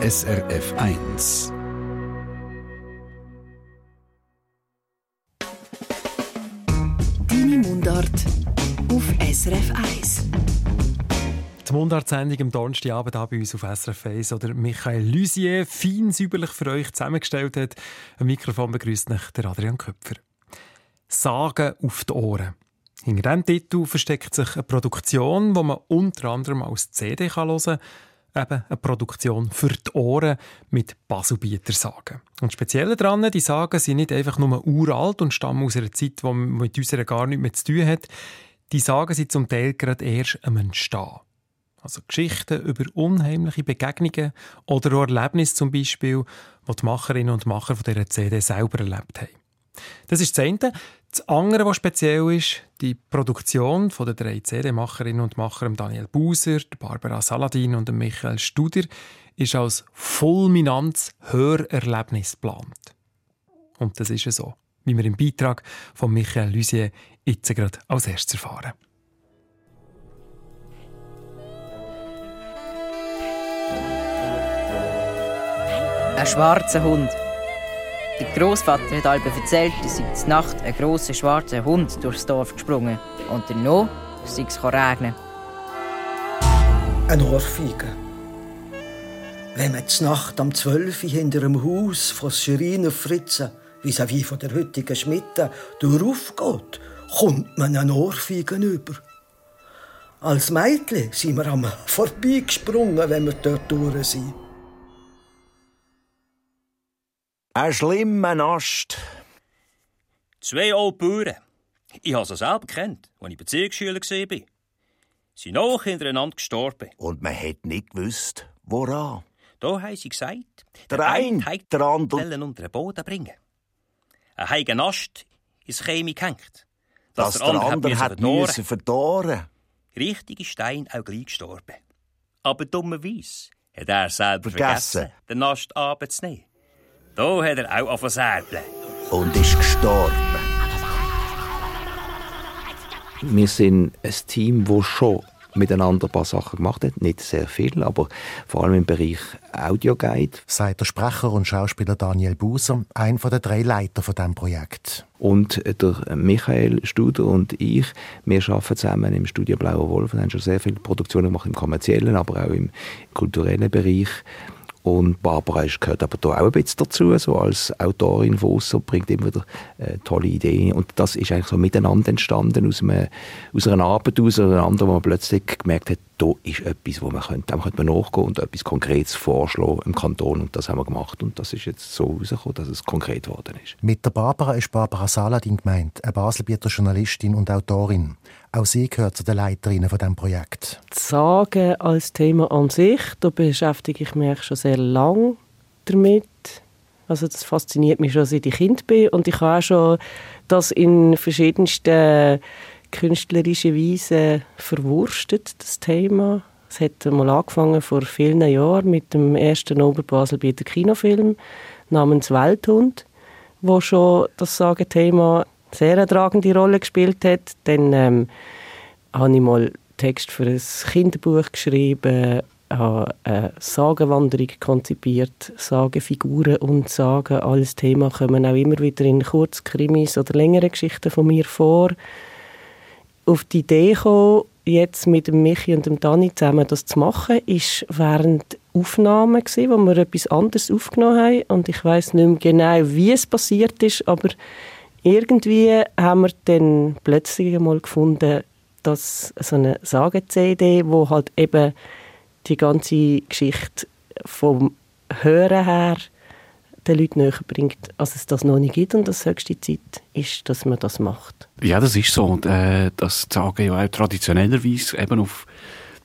SRF 1. Deine Mundart auf SRF 1. Die Mundartsendung am Donnerstagabend hier bei uns auf SRF 1 oder Michael Lusier fein säuberlich für euch zusammengestellt hat. Ein Mikrofon begrüßt nach der Adrian Köpfer. Sagen auf die Ohren. Hinter diesem Titel versteckt sich eine Produktion, die man unter anderem als CD hören kann. Eben eine Produktion für die Ohren mit Baselbieter Sagen. Und speziell daran, die Sagen sind nicht einfach nur uralt und stammen aus einer Zeit, die mit unserer gar nichts mehr zu tun hat. Die Sagen sind zum Teil gerade erst am Entstehen. Also Geschichten über unheimliche Begegnungen oder Erlebnisse zum Beispiel, die die Macherinnen und Macher von dieser CD selber erlebt haben. Das ist das eine. Das andere, was speziell ist, die Produktion von den drei CD-Macherinnen und Machern Daniel Buser, Barbara Saladin und Michael Studer ist als fulminantes Hörerlebnis geplant. Und das ist so, wie wir im Beitrag von Michael Lusier jetzt gerade als erstes erfahren. Ein schwarzer Hund. Der Großvater hat Albe erzählt, dass in der Nacht ein grosser schwarzer Hund durchs Dorf gesprungen und danach sei es regnen. Ein Ohrfeige. Wenn man die Nacht am 12 Uhr hinter dem Haus von Schreiner Fritzen, wie von der heutigen Schmitte, durchaufgeht, kommt man einen Ohrfeigen über. Als Mädchen sind wir am vorbeigesprungen, wenn wir dort durch sind. Ein schlimmer Ast. Zwei alte Bauern. Ich habe sie selber kennt, als ich Beziehungsschüler war. Sie sind auch hintereinander gestorben. Und man hat nicht gewusst, woran. Da haben sie gesagt, der, der eine hat der andere unter den Boden bringen. Ein heigen Ast ins Chemie gehängt. Dass, dass der, der andere hat müssen verdorren. Richtige Stein auch gleich gestorben. Aber dummerweise hat er selber vergessen, vergessen den Ast abzunehmen. Da hat er auch angefangen Und ist gestorben. Wir sind ein Team, das schon miteinander ein paar Sachen gemacht hat. Nicht sehr viel, aber vor allem im Bereich Audioguide. Sagt der Sprecher und Schauspieler Daniel Buser, einer der drei Leiter von diesem Projekt. Und der Michael Studer und ich, wir arbeiten zusammen im Studio Blauer Wolf und haben schon sehr viele Produktionen gemacht im kommerziellen, aber auch im kulturellen Bereich. Und Barbara gehört aber da auch ein bisschen dazu, so als Autorin von aussen, bringt immer wieder äh, tolle Ideen. Und das ist eigentlich so miteinander entstanden, aus, einem, aus einer Arbeit auseinander, wo man plötzlich gemerkt hat, da ist etwas, wo man könnte, dem könnte man nachgehen und etwas Konkretes vorschlagen im Kanton. Und das haben wir gemacht. Und das ist jetzt so rausgekommen, dass es konkret geworden ist. Mit der Barbara ist Barbara Saladin gemeint, eine Baselbieter Journalistin und Autorin. Auch sie gehört zu den Leiterinnen von diesem Projekt. Sagen als Thema an sich, da beschäftige ich mich schon sehr lange damit. Also das fasziniert mich schon, seit ich Kind bin. Und ich habe auch schon das in verschiedensten künstlerischen Weisen verwurstet, das Thema. Es hat mal angefangen vor vielen Jahren mit dem ersten Oberbaselbieter Kinofilm namens Welthund, wo schon das Sagen-Thema sehr tragende Rolle gespielt hat. Dann ähm, habe ich mal Text für ein Kinderbuch geschrieben, habe eine Sagenwanderung konzipiert, Sagenfiguren und Sagen als Thema kommen auch immer wieder in Kurzkrimis oder längere Geschichten von mir vor. Auf die Idee gekommen, jetzt mit Michi und dem Dani zusammen das zu machen, ist während Aufnahmen gewesen, wo wir etwas anderes aufgenommen haben und ich weiß nicht mehr genau, wie es passiert ist, aber irgendwie haben wir dann plötzlich einmal gefunden, dass so eine Sagen-CD, wo halt eben die ganze Geschichte vom Hören her den Leuten näher bringt, als es das noch nicht gibt und das höchste Zeit ist, dass man das macht. Ja, das ist so. Und, äh, das Sagen ja auch traditionellerweise eben auf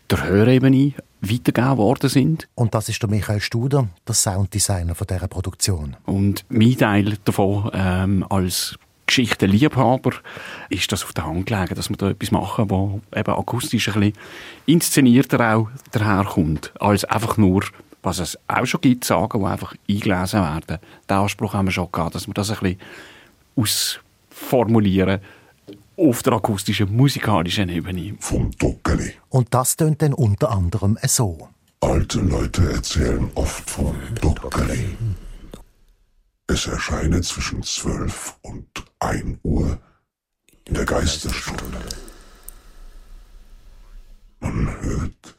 der Hörebene weitergegeben worden sind. Und das ist der Michael Studer, der Sounddesigner von dieser Produktion. Und mein Teil davon ähm, als Geschichtenliebhaber ist das auf der Hand gelegen, dass wir da etwas machen, wo eben akustisch ein bisschen inszenierter auch daherkommt, als einfach nur, was es auch schon gibt, Sagen, die einfach eingelesen werden. Den Anspruch haben wir schon gehabt, dass wir das ein bisschen ausformulieren auf der akustischen, musikalischen Ebene. Vom Dockeli. Und das tönt dann unter anderem so. Alte Leute erzählen oft vom Duckeli. Es erscheine zwischen zwölf und ein Uhr in der Geisterstunde. Man hört,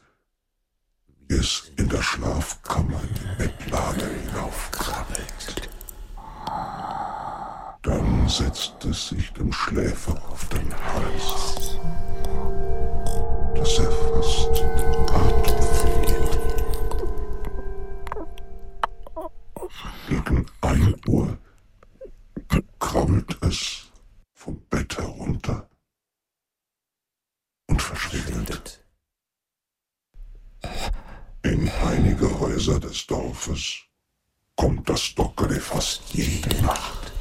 wie es in der Schlafkammer die Bettlade hinaufkrabbelt. Dann setzt es sich dem Schläfer auf den Hals, dass er fast Dorfes kommt das Dockere fast jede Nacht.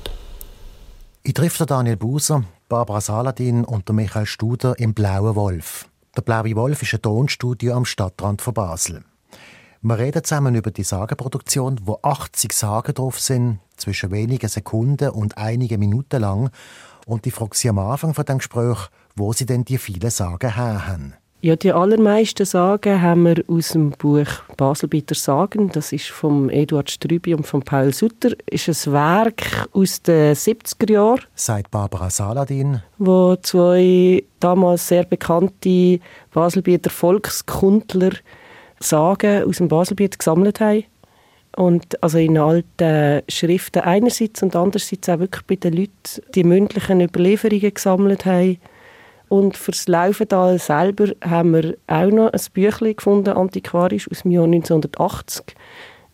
Ich treffe Daniel Buser, Barbara Saladin und Michael Studer im Blauen Wolf. Der Blaue Wolf ist ein Tonstudio am Stadtrand von Basel. Wir reden zusammen über die Sagenproduktion, wo 80 Sagen drauf sind, zwischen wenigen Sekunden und einigen Minuten lang. Und ich frage sie am Anfang von dem Gespräch, wo sie denn die vielen Sagen her haben. Ja, die allermeisten Sagen haben wir aus dem Buch Baselbieter Sagen. Das ist von Eduard Strübi und von Paul Sutter. Das ist ein Werk aus den 70er Jahren. Sagt Barbara Saladin. Wo zwei damals sehr bekannte Baselbieter Volkskundler Sagen aus dem Baselbiet gesammelt haben. Und also in alten Schriften einerseits und andererseits auch wirklich bei den Leuten die mündlichen Überlieferungen gesammelt haben und für das Laufental selber haben wir auch noch ein Büchlein gefunden, antiquarisch, aus dem Jahr 1980,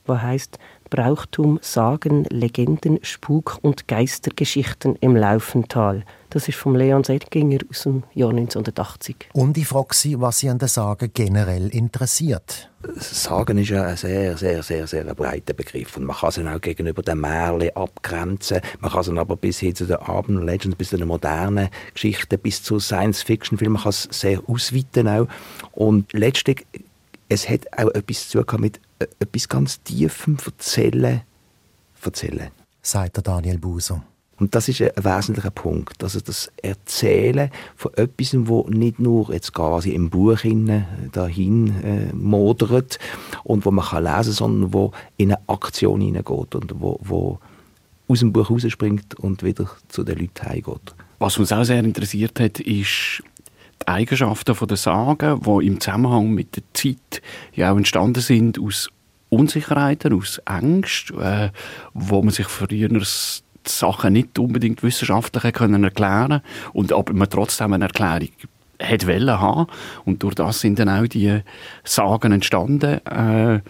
das heißt Brauchtum, Sagen, Legenden, Spuk- und Geistergeschichten im Laufental. Das ist von Leon Sedginger aus dem Jahr 1980. Und ich frage Sie, was Sie an den Sagen generell interessiert. Sagen ist ja ein sehr, sehr, sehr, sehr breiter Begriff und man kann sie auch gegenüber den Märchen abgrenzen. Man kann sie aber bis hin zu den Abend Legends, bis zu den modernen Geschichten, bis zu Science-Fiction-Filmen, man kann es sehr ausweiten auch. Und letztlich, es hat auch etwas zu tun mit äh, etwas ganz Tiefem Erzählen, erzählen. Sagt der Daniel Buser. Und das ist ein wesentlicher Punkt. Also das Erzählen von etwas, wo nicht nur jetzt quasi im Buch dahin äh, modert und wo man kann lesen, sondern wo in eine Aktion hineingeht und wo, wo aus dem Buch rausspringt und wieder zu den Leuten heimgeht. Was uns auch sehr interessiert hat, ist die Eigenschaften der Sagen, die im Zusammenhang mit der Zeit ja auch entstanden sind aus Unsicherheiten, aus Ängsten, äh, wo man sich früher Sachen nicht unbedingt wissenschaftlich können erklären und aber man trotzdem eine Erklärung hat wollen haben. Und durch das sind dann auch die Sagen entstanden. Äh,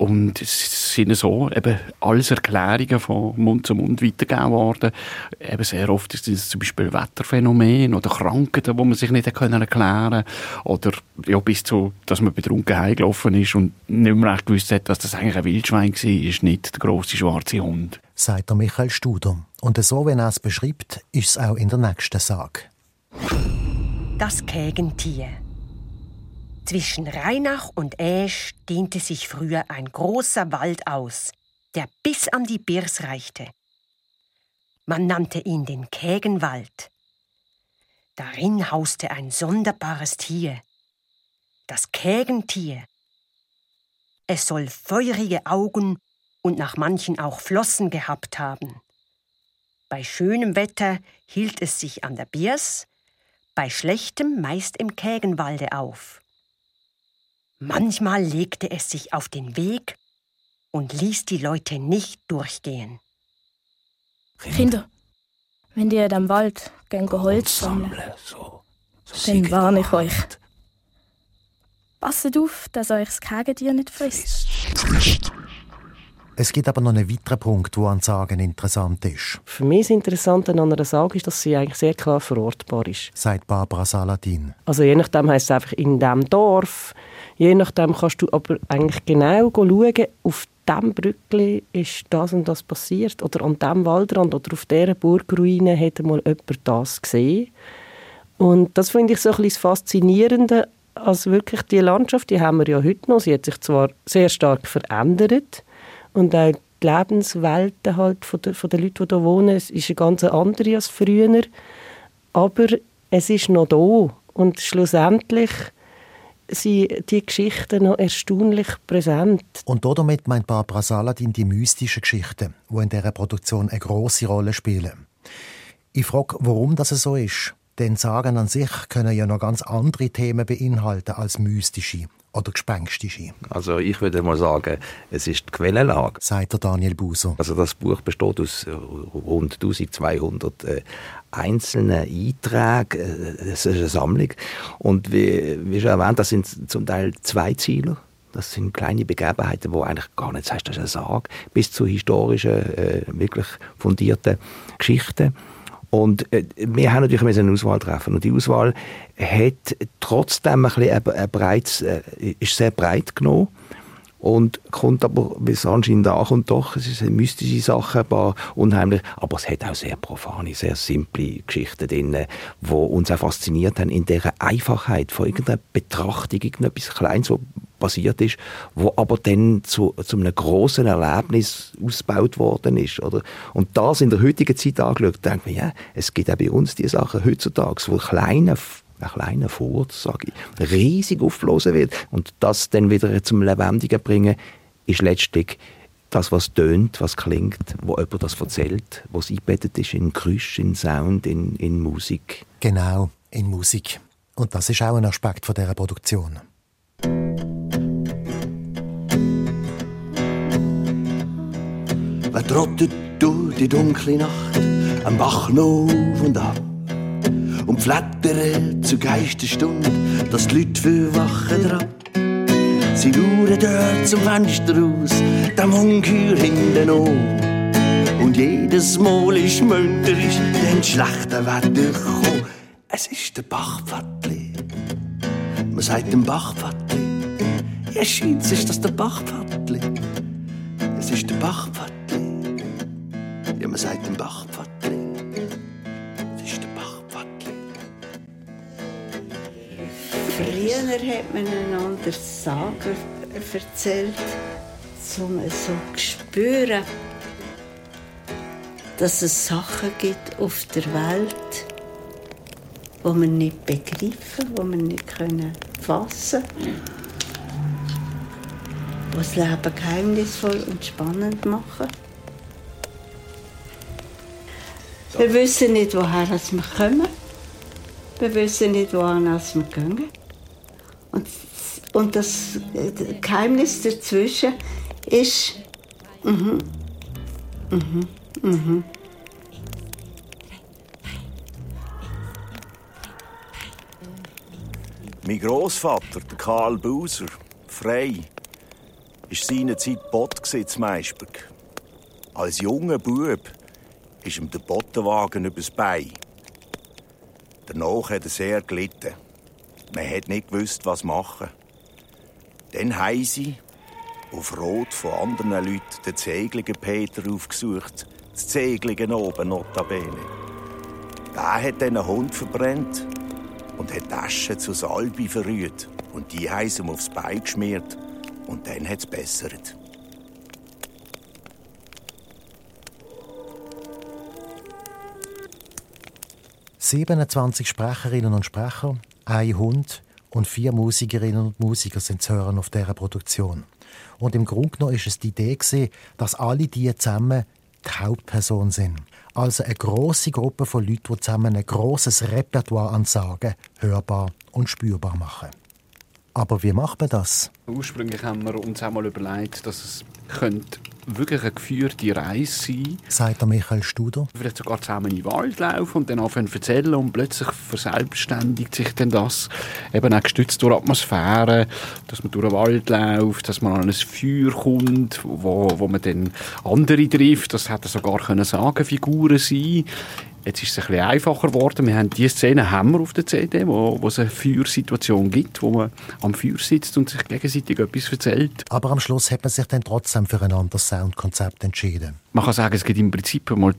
und sind so eben alles Erklärungen von Mund zu Mund weitergegeben worden. Eben sehr oft ist es zum Beispiel Wetterphänomen oder Krankheiten, die man sich nicht erklären konnte. Oder ja, bis zu, dass man betrunken heimgelaufen ist und nicht mehr recht gewusst hat, dass das eigentlich ein Wildschwein war, ist nicht der grosse schwarze Hund. Sagt der Michael Studer. Und so, wenn er es beschreibt, ist es auch in der nächsten Sage. Das Kägentier. Zwischen Rheinach und Äsch dehnte sich früher ein großer Wald aus, der bis an die Birs reichte. Man nannte ihn den Kägenwald. Darin hauste ein sonderbares Tier, das Kägentier. Es soll feurige Augen und nach manchen auch Flossen gehabt haben. Bei schönem Wetter hielt es sich an der Biers, bei schlechtem meist im Kägenwalde auf. Manchmal legte es sich auf den Weg und ließ die Leute nicht durchgehen. Kinder, wenn ihr am Wald gegen Holz sammeln, dann warne ich euch. Passet auf, dass euch das Kagetier nicht frisst. Es gibt aber noch einen weiteren Punkt, der an Sagen interessant ist. Für mich das Interessante an einer Sage ist, dass sie eigentlich sehr klar verortbar ist. Sagt Barbara Saladin. Also je nachdem heisst es einfach in diesem Dorf, Je nachdem kannst du aber eigentlich genau schauen, auf diesem Brückli ist das und das passiert. Oder an diesem Waldrand oder auf dieser Burgruine hat mal jemand das gesehen. Und das finde ich so ein bisschen das Faszinierende, also wirklich die Landschaft, die haben wir ja heute noch. Sie hat sich zwar sehr stark verändert und auch die Lebenswelten halt von, der, von den Leuten, die hier wohnen, es ist eine ganz andere als früher. Aber es ist noch da und schlussendlich sind die Geschichten noch erstaunlich präsent. Und damit meint Barbara Saladin die mystischen Geschichten, die in dieser Produktion eine große Rolle spielen. Ich frage, warum das so ist. Denn Sagen an sich können ja noch ganz andere Themen beinhalten als mystische oder gespenstische. Also ich würde mal sagen, es ist die Quellenlage. Sagt der Daniel Buser. Also das Buch besteht aus rund 1200 äh, einzelnen Einträgen. Äh, es ist eine Sammlung. Und wie, wie schon erwähnt, das sind zum Teil zwei Ziele. Das sind kleine Begebenheiten, wo eigentlich gar nicht heißt, das ist eine Sage, bis zu historischen, äh, wirklich fundierten Geschichten. Und äh, wir haben natürlich eine Auswahl treffen. Und die Auswahl hat trotzdem ein bisschen ein, ein breites, äh, ist sehr breit genommen. Und kommt aber, wie es anscheinend ankommt, doch, es sind mystische Sachen, ein paar unheimlich, aber es hat auch sehr profane, sehr simple Geschichten drin, die uns auch fasziniert haben in dieser Einfachheit von irgendeiner Betrachtung, irgendetwas Kleines, passiert ist, wo aber dann zu, zu einem großen Erlebnis ausgebaut worden ist. Oder? Und das in der heutigen Zeit angeschaut, denkt man, ja, es gibt auch bei uns diese Sachen heutzutage, wo kleine ein kleiner Furz, sage ich, riesig aufblasen wird. Und das dann wieder zum Lebendigen bringen, ist letztlich das, was tönt, was klingt, wo jemand das erzählt, was eingebettet ist in Geräusch, in Sound, in, in Musik. Genau, in Musik. Und das ist auch ein Aspekt von dieser Produktion. Wer trottet durch die dunkle Nacht am Bach auf und ab und flattert zur Geisterstunde, dass die Leute viel wachen dran. Sie schauen dort zum Fenster raus, dem Ungeheuer hinten an. Und jedes Mal ist münderisch, denn schlechte Wetter kommt. Es ist der Bachpfadli. Man sagt dem Bachpfadli. Ja, scheint ist das der Bachpfadli. Es ist der Bachpfadli. Ja, man sagt dem Bachpfadli. Es ist der Bachpfadli. Früher hat man einander Sagen erzählt, um so zu spüren, dass es Sachen gibt auf der Welt, die man nicht begreifen, die man nicht fassen können, die das Leben geheimnisvoll und spannend machen. Wir wissen nicht, woher wir kommen. Wir wissen nicht, wohin wir gehen. Und, und das Geheimnis dazwischen ist, mhm, mhm, mhm. Mein Großvater, Karl Buser, frei, war seinerzeit Bot in Meisberg. Als junger Bub ist ihm der Bottenwagen übers Bein. Danach hat er sehr gelitten. Man hat nicht gewusst, was machen. Dann haben sie, auf Rot von anderen Leuten, den Zegligen Peter aufgesucht. Das Zegligen oben, notabene. Der hat den Hund verbrennt und hat Taschen zu Salbe verrührt. Und die haben sie ihm aufs Bein geschmiert. Und dann hat es bessert. 27 Sprecherinnen und Sprecher, ein Hund und vier Musikerinnen und Musiker sind zu hören auf dieser Produktion. Und im Grunde genommen ist es die Idee, dass alle die zusammen die Hauptperson sind. Also eine große Gruppe von Leuten, die zusammen ein großes Repertoire an Sagen hörbar und spürbar machen. Aber wie macht man das? Ursprünglich haben wir uns einmal überlegt, dass es könnte wirklich eine geführte Reise sein. Sagt der Michael Studer. Vielleicht sogar zusammen in den Wald laufen und dann anfangen zu erzählen und plötzlich verselbstständigt sich dann das. Eben auch gestützt durch Atmosphäre, dass man durch den Wald läuft, dass man an ein Feuer kommt, wo, wo man dann andere trifft. Das hätte sogar können sagen, Figuren sein Jetzt ist es ein bisschen einfacher geworden. Wir haben diese Szene haben wir auf der CD, wo, wo es eine Feuersituation gibt, wo man am Feuer sitzt und sich gegenseitig etwas erzählt. Aber am Schluss hat man sich dann trotzdem für ein anderes Soundkonzept entschieden. Man kann sagen, es gibt im Prinzip mal die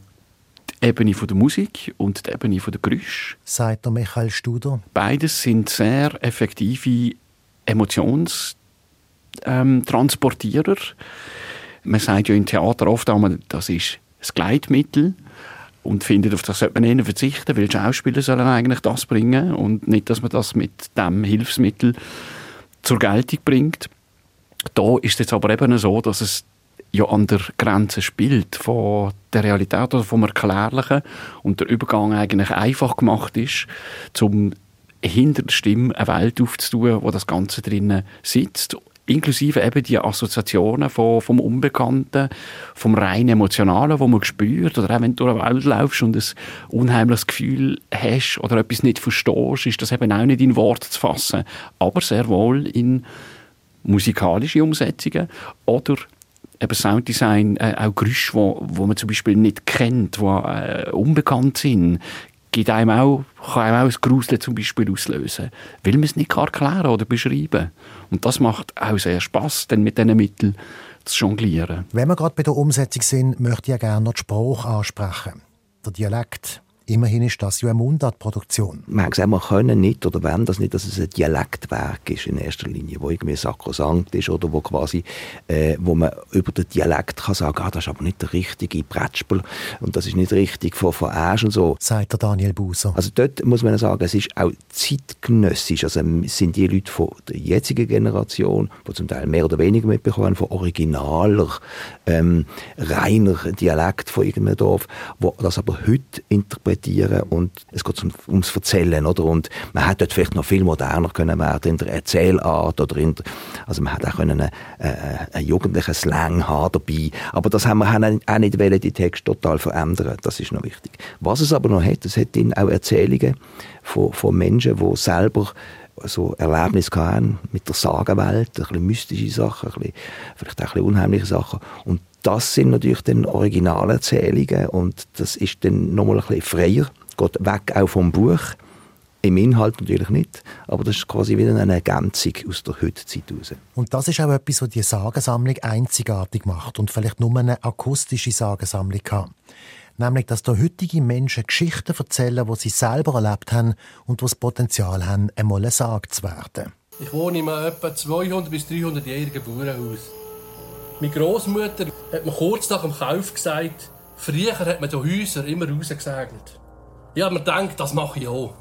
Ebene von der Musik und die Ebene von der Geräusche. Sagt der Michael Studer. Beides sind sehr effektive Emotionstransportierer. Ähm, man sagt ja im Theater oft, das ist das Gleitmittel und findet, auf das sollte man eher verzichten, weil Schauspieler sollen eigentlich das bringen und nicht, dass man das mit dem Hilfsmittel zur Geltung bringt. Da ist es aber eben so, dass es ja an der Grenze spielt von der Realität oder vom Erklärlichen und der Übergang eigentlich einfach gemacht ist, zum hinter der Stimme eine Welt aufzutun, wo das Ganze drinnen sitzt inklusive eben die Assoziationen von, vom Unbekannten, vom rein Emotionalen, wo man spürt, oder auch wenn du durch eine Welt laufst und ein unheimliches Gefühl hast oder etwas nicht verstehst, ist das eben auch nicht in Worte zu fassen, aber sehr wohl in musikalische Umsetzungen oder eben Sounddesign, äh, auch Geräusche, wo, wo man zum Beispiel nicht kennt, die äh, unbekannt sind, gibt einem auch, kann einem auch ein Gruseln zum Beispiel auslösen, weil man es nicht erklären oder beschreiben Und das macht auch sehr Spass, denn mit diesen Mitteln zu jonglieren. Wenn wir gerade bei der Umsetzung sind, möchte ich ja gerne noch den Spruch ansprechen. Der Dialekt. Immerhin ist das ja eine Mundartproduktion. Man hat gesagt, wir können nicht oder wollen das nicht, dass es ein Dialektwerk ist in erster Linie, wo irgendwie sakrosankt ist oder wo quasi, äh, wo man über den Dialekt kann sagen, ah, das ist aber nicht der richtige Brettspiel und das ist nicht richtig von, von Asch und so. Sagt der Daniel Buser. Also dort muss man sagen, es ist auch zeitgenössisch. Also es sind die Leute von der jetzigen Generation, die zum Teil mehr oder weniger mitbekommen, von originaler, ähm, reiner Dialekt von irgendeinem Dorf, wo das aber heute interpretiert interpretieren und es geht um, ums Erzählen, oder? Und man hätte dort vielleicht noch viel moderner können werden in der Erzählart oder in der, also man hätte auch können einen, äh, einen jugendlichen Slang haben dabei, aber das haben wir auch nicht wollen, die Texte total verändern, das ist noch wichtig. Was es aber noch hat, es hat auch Erzählungen von, von Menschen, die selber so Erlebnisse hatten mit der Sagenwelt, ein bisschen mystische Sachen, ein bisschen, vielleicht auch ein bisschen unheimliche Sachen und das sind natürlich dann Originalerzählungen und das ist dann nochmal ein bisschen freier, geht weg auch vom Buch. Im Inhalt natürlich nicht, aber das ist quasi wieder eine Ergänzung aus der Heutzeit heraus. Und das ist auch etwas, was die Sagensammlung einzigartig macht und vielleicht nur eine akustische Sagensammlung kann. Nämlich, dass da heutige Menschen Geschichten erzählen, die sie selber erlebt haben und die das Potenzial haben, einmal gesagt zu werden. Ich wohne in einem etwa 200 bis 300-jährigen Bauernhaus. Meine Großmutter hat mir kurz nach dem Kauf gesagt, früher hat man die Häuser immer rausgesegnet. Ich habe mir gedacht, das mache ich auch.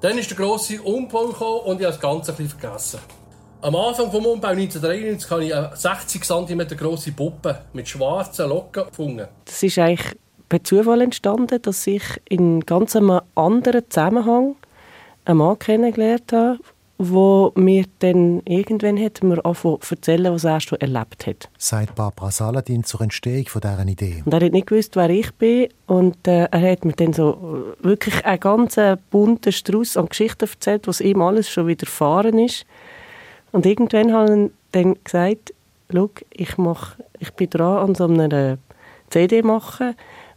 Dann ist der grosse Umbau gekommen und ich habe das Ganze ein bisschen vergessen. Am Anfang des Umbau 1993 habe ich eine 60 cm grosse Puppe mit schwarzen Locken gefunden. Das ist eigentlich per Zufall entstanden, dass ich in ganz einem anderen Zusammenhang einen Mann kennengelernt habe, wo mir dann irgendwann hat mir erzählen, was er schon erlebt hat. Sagt Barbara Saladin zur Entstehung von dieser Idee. Und er hat nicht gewusst, wer ich bin und äh, er hat mir dann so wirklich einen ganz bunten Strauß an Geschichten erzählt, was ihm alles schon widerfahren ist. Und irgendwann hat er dann gesagt, schau, ich, mach, ich bin dran an so einer CD machen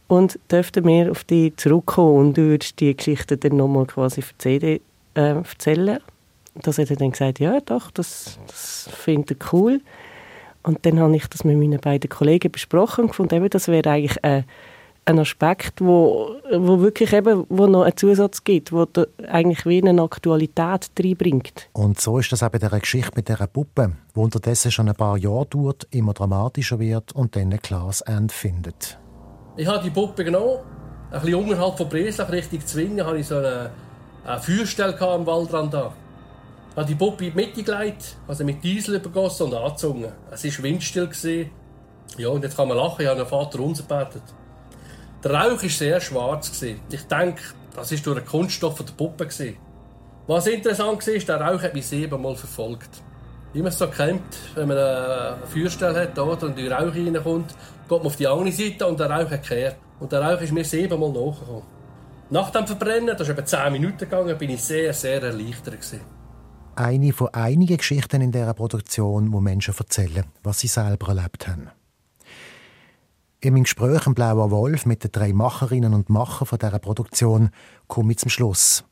und dürfte mir auf die zurückkommen und du würdest die Geschichte dann nochmal quasi für die CD äh, erzählen das hat er dann gesagt, ja doch, das, das findet er cool. Und dann habe ich das mit meinen beiden Kollegen besprochen und gefunden, eben, das wäre eigentlich ein, ein Aspekt, wo, wo wirklich eben, wo noch einen Zusatz gibt, wo eigentlich wie eine Aktualität reinbringt. Und so ist das auch bei Geschichte mit dieser Puppe, die unterdessen schon ein paar Jahre dauert, immer dramatischer wird und dann ein klares Ende findet. Ich habe die Puppe genommen, ein bisschen unterhalb von Breslau, Richtung Zwingen, hatte ich so eine, eine Feuerstelle am Waldrand da habe die Puppe in die Mitte gelegt, also mit Diesel übergossen und angezogen. Es war windstill. Ja, und jetzt kann man lachen, ich habe einen Vater unser gebetet. Der Rauch war sehr schwarz. Ich denke, das war durch den Kunststoff der Puppe. Was interessant war, der Rauch hat mich siebenmal verfolgt. Es so kennt, wenn man eine Feuerstelle hat oder, und der Rauch reinkommt, geht man auf die andere Seite und der Rauch hat gekehrt. Und der Rauch ist mir siebenmal nachgekommen. Nach dem Verbrennen, das ist etwa 10 Minuten gegangen, bin ich sehr, sehr erleichtert. Gewesen eine von einigen Geschichten in dieser Produktion, wo Menschen erzählen, was sie selber erlebt haben. In meinem Gespräch im Blauer Wolf mit den drei Macherinnen und Machern dieser Produktion komme ich zum Schluss.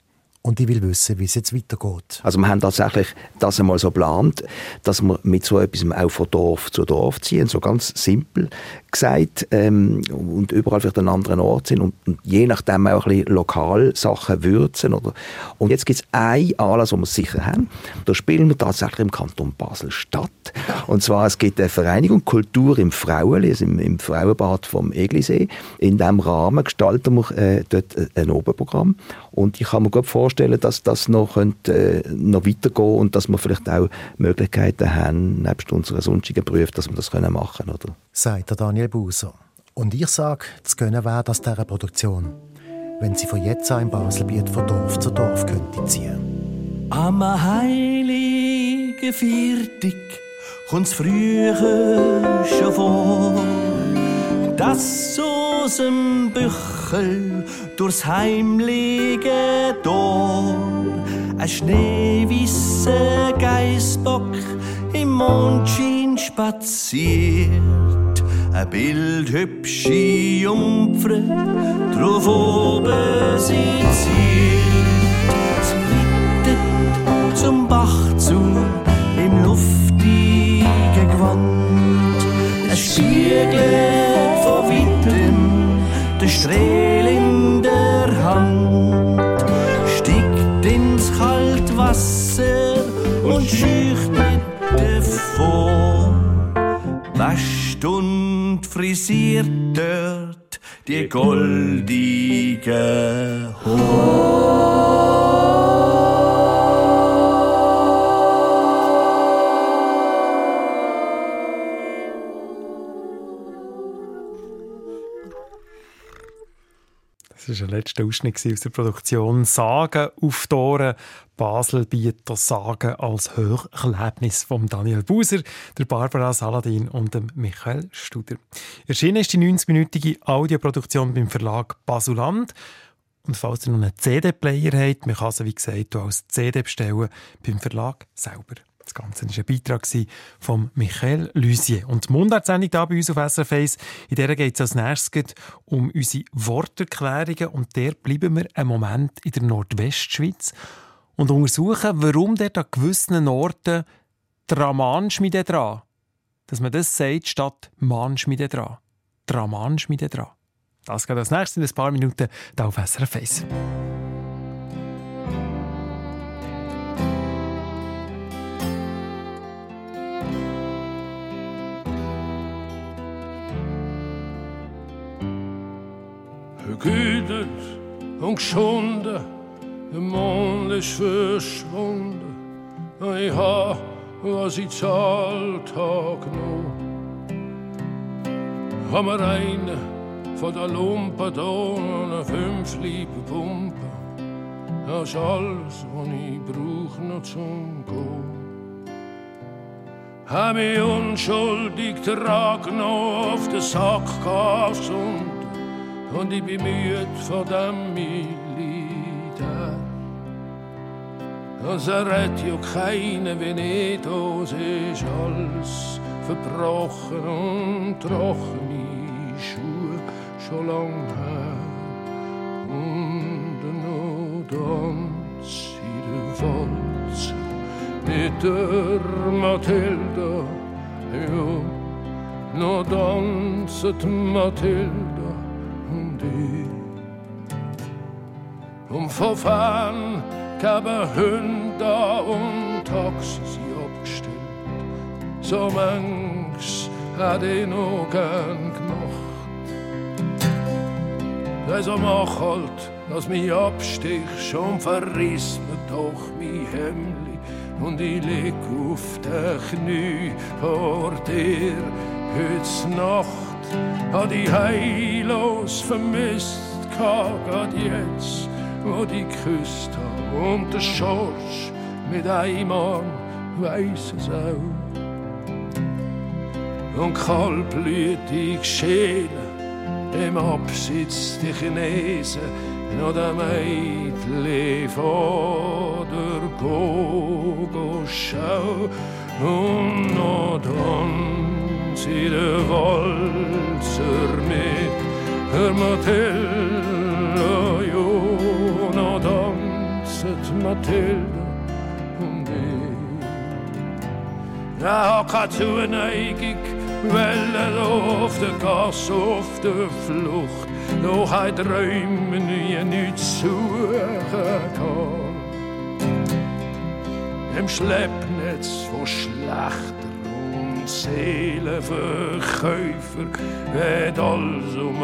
Und ich will wissen, wie es jetzt weitergeht. Also wir haben tatsächlich das einmal so geplant, dass wir mit so etwas auch von Dorf zu Dorf ziehen, so ganz simpel gesagt, ähm, und überall vielleicht an anderen Ort sind und, und, je nachdem auch ein bisschen lokal Sachen würzen. Oder? Und jetzt gibt es einen Anlass, den wir sicher haben. Da spielen wir tatsächlich im Kanton Basel-Stadt. Und zwar, es gibt eine Vereinigung Kultur im Frauenli, also im, im Frauenbad vom Eglisee. In diesem Rahmen gestalten wir äh, dort ein Oberprogramm. Und ich kann mir gut vorstellen, dass das noch, könnte, äh, noch weitergehen und dass wir vielleicht auch Möglichkeiten haben, nebst unseren sonstigen Berufen, dass wir das können machen können. Sagt Daniel Buser. Und ich sage, zu gönnen wäre das dieser Produktion, wenn sie von jetzt an im Baselbiet von Dorf zu Dorf könnte ziehen. Am heiligen Viertig kommt's früher schon vor, dass aus dem Büchel durchs heimliche Tor ein schneeweißer Geißbock im Mondschein spaziert. Ein bildhübsche Jungfrau drauf oben sie dort die goldige Das war der letzte Ausschnitt aus der Produktion Sagen auf Toren. Basel bietet Sagen als Hochlebnis von Daniel Buser, der Barbara Saladin und dem Michael Studer. Erschienen ist die 90-minütige Audioproduktion beim Verlag Basuland. Und falls ihr noch einen CD-Player habt, man kann sie, wie gesagt, als CD bestellen beim Verlag selber. Das Ganze war ein Beitrag von Michael Lusier. Und die Mundartsendung hier bei uns auf SRF 1, in der geht es als nächstes um unsere Worterklärungen. Und der bleiben wir einen Moment in der Nordwestschweiz und untersuchen, warum dort an gewissen Orten Dramanschmiede dran. Dass man das sagt, statt Manschmiede dran. Dramanschmiede dran. Das geht als nächstes in ein paar Minuten hier auf SRF 1. Gegütet und geschunden, der Mond ist verschwunden. Ich hab, was ich zahlt hab genommen. Haben wir eine von der Lumpe da eine fünf liebe Pumpe. Das ist alles, was brauch noch zum Gehen. Hab mich unschuldig tragen auf den Sack gehabt und ich bin müde von dem Militär. Das errät ja keiner, wenn ich das ist alles verbrochen und trockene Schuhe schon lang her. Und noch tanzt in der Walze mit der Mathilda, ja, noch tanzt Mathilda und ich. Und von fern kamen Hunde und Taxis abgestellt. So manches hat ich noch gern gemacht. Also mach halt, dass mich abstich, schon verriss mir doch mein Hemdli und ich leg auf den Knie vor dir heute Nacht hat ich heillos vermisst, grad jetzt, wo die geküsst hab. Und der Schorsch mit einem weiss es auch. Und kaltblütig Schäle im Absitz die Chinesen noch der Mädchen vor der Gogo-Schau und noch dann sie der Walzer mit der Matilda, Matilda und ich. Ja, keine Zuneigung Wellen auf der Gas, auf der Flucht, noch ein Träumen wie nichts suchen kann. Im Schleppnetz von Schlechter und Seelenverkäufer wird alles um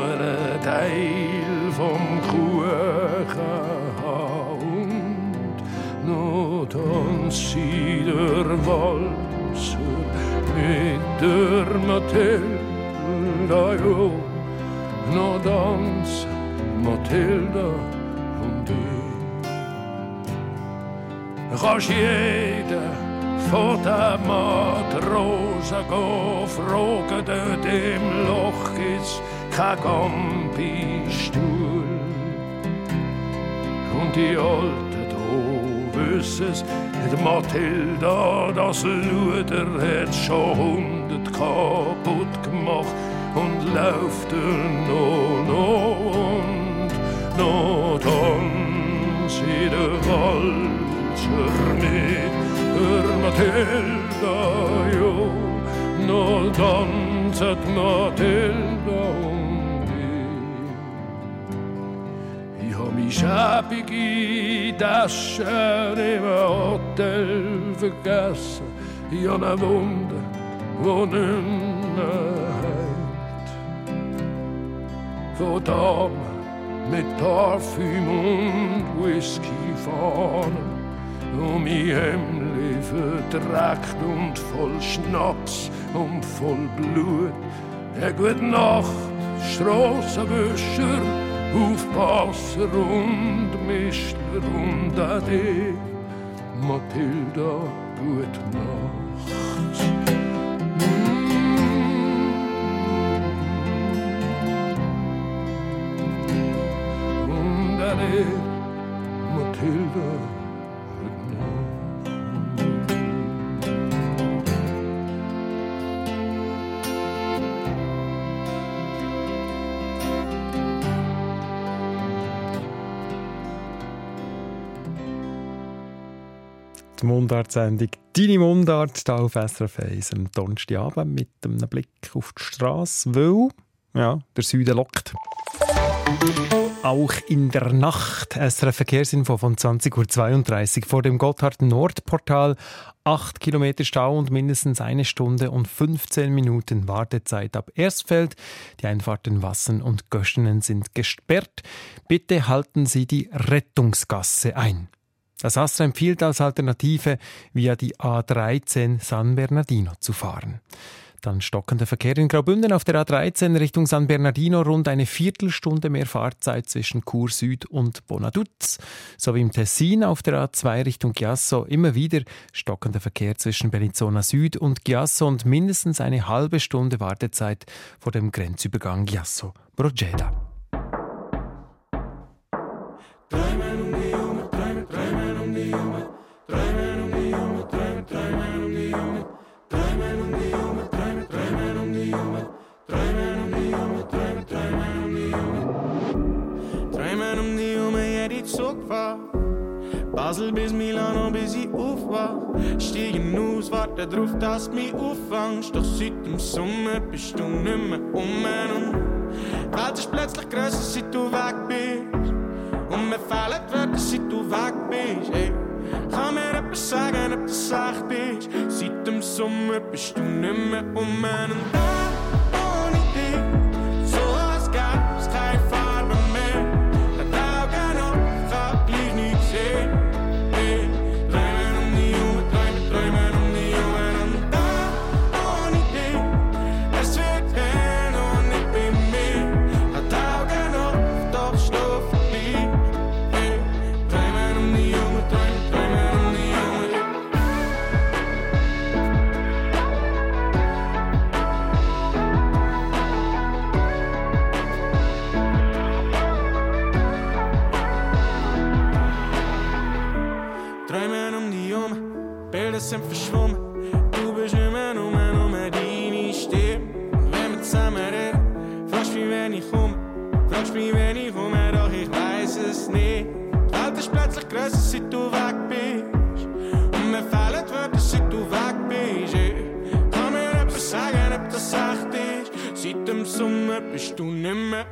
Teil vom Kuchen dann sie der Walzer mit der Matilda, jo, nur dans Matilda und ich. Kannst jeden von den Matrosen gehen fragen, dort im Loch gibt's kein Gambi-Stuhl. Und die Alten da wissen's, die Mathilda, das Luder hat schon hundert kaputt gemacht und läuft noch, noch und noch dann sie der Walzer mit. Der Mathilda, jo, noch tanzet Mathilda und ich. Taschen im Hotel vergessen, ich hab eine Wunde, wo nicht mehr heilt. Von Damen mit Parfüm und Whisky fahren um mein Hemli verdreckt und voll Schnaps und voll Blut. Ja, gute Nacht, Strassenwischer, Aufpasser und Mistler und Ade. Mathilda, gute Nacht. Und Ade, Mathilda. Die Mundartsendung «Deine Mundart» hier auf SRF 1 am Donnerstagabend mit einem Blick auf die Straße, weil ja, der Süden lockt. Auch in der Nacht. SRF Verkehrsinfo von 20.32 Uhr vor dem Gotthard-Nordportal. 8 Kilometer Stau und mindestens eine Stunde und 15 Minuten Wartezeit ab Erstfeld. Die Einfahrten Wassen und Göschenen sind gesperrt. Bitte halten Sie die Rettungsgasse ein. Das Astra empfiehlt als Alternative, via die A13 San Bernardino zu fahren. Dann stockender Verkehr in Graubünden auf der A13 Richtung San Bernardino, rund eine Viertelstunde mehr Fahrzeit zwischen Chur Süd und Bonaduz. Sowie im Tessin auf der A2 Richtung Chiasso immer wieder stockender Verkehr zwischen Bellinzona Süd und Chiasso und mindestens eine halbe Stunde Wartezeit vor dem Grenzübergang Chiasso-Brogeda. Warte drauf, dass du mich auffangst. Doch seit dem Sommer bist du nicht mehr um und die Welt ist plötzlich grösser, seit du weg bist. Und mir fehlen die Wörter, seit du weg bist. Ey. Kann mir etwas sagen, ob du echt bist? Seit dem Sommer bist du nicht mehr um und Träumen um die Jungen, Bilder sind verschwommen. Du bist immer nur, nur deine Stimme. Und wenn wir zusammen reden, fragst mich, wenn ich komme. Fragst mich, wenn ich komme, doch ich weiß es nicht. Die Welt ist plötzlich grösser, seit du weg bist. Und mir fehlen Wörter, seit du weg bist. Ich kann mir etwas sagen, ob das sei seit dem Sommer bist du nicht mehr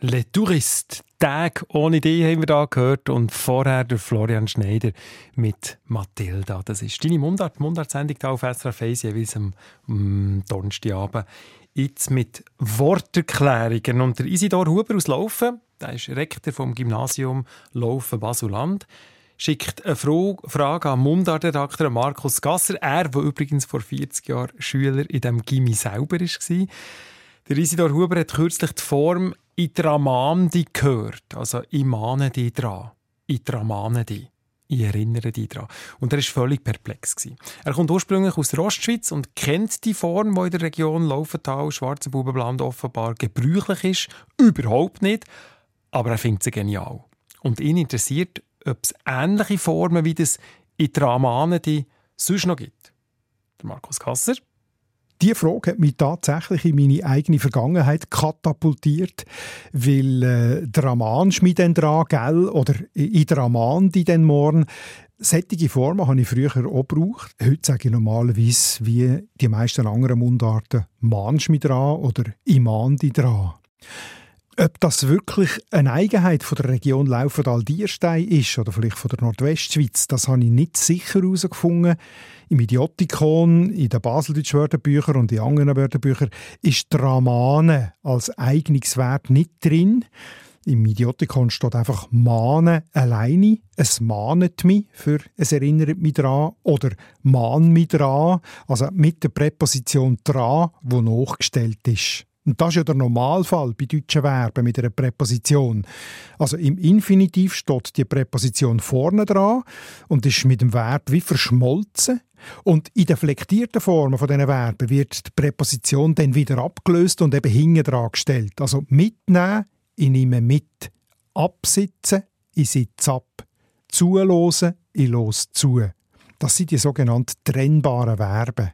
Le Tourist. Tag ohne Idee haben wir da gehört und vorher der Florian Schneider mit Matilda. Das ist deine Mundart, Mundartsendung auf SRF 1, jeweils am, am Donnerstagabend. Jetzt mit Worterklärungen. Und der Isidor Huber aus Laufen, der ist Rektor vom Gymnasium Laufen Basuland, schickt eine Frage an Mundartredakteur Markus Gasser. Er, der übrigens vor 40 Jahren Schüler in dem Gimmi selber war. Der Isidor Huber hat kürzlich die Form «Itramandi» gehört. Also «Ich mahne dich dran». «Itramane dich». Ich erinnere dich daran. Und er war völlig perplex. Er kommt ursprünglich aus der Ostschweiz und kennt die Form, die in der Region Laufental, Schwarzenbubenland offenbar gebräuchlich ist, überhaupt nicht. Aber er findet sie genial. Und ihn interessiert, ob es ähnliche Formen wie das «Itramane dich» sonst noch gibt. Der Markus Kasser. Die Frage hat mich tatsächlich in meine eigene Vergangenheit katapultiert, weil äh, der Raman schmied dran, gell? oder in der Raman die dann morgen. Sättige Formen habe ich früher auch gebraucht. Heute sage ich normalerweise, wie die meisten anderen Mundarten, «Manschmi dran» oder «Imandi dran». Ob das wirklich eine Eigenheit von der Region Laufental-Dierstein ist oder vielleicht von der Nordwestschweiz, das habe ich nicht sicher herausgefunden. Im Idiotikon, in den Baseldeutschen Wörterbüchern und in anderen Wörterbüchern ist Dramane als Eignungswert nicht drin. Im Idiotikon steht einfach «mahne» alleine. Es mahnet mich für «es erinnert mich dran» oder «mahn mich dran», also mit der Präposition «dran», die nachgestellt ist. Und das ist ja der Normalfall bei deutschen Verben mit einer Präposition. Also im Infinitiv steht die Präposition vorne dran und ist mit dem Verb wie verschmolzen. Und in den flektierten Formen von diesen Verben wird die Präposition dann wieder abgelöst und eben hinten dran gestellt. Also mitnehmen, ich nehme mit. Absitzen, ich sitze ab. Zulosen, ich los zu. Das sind die sogenannten trennbaren Verben.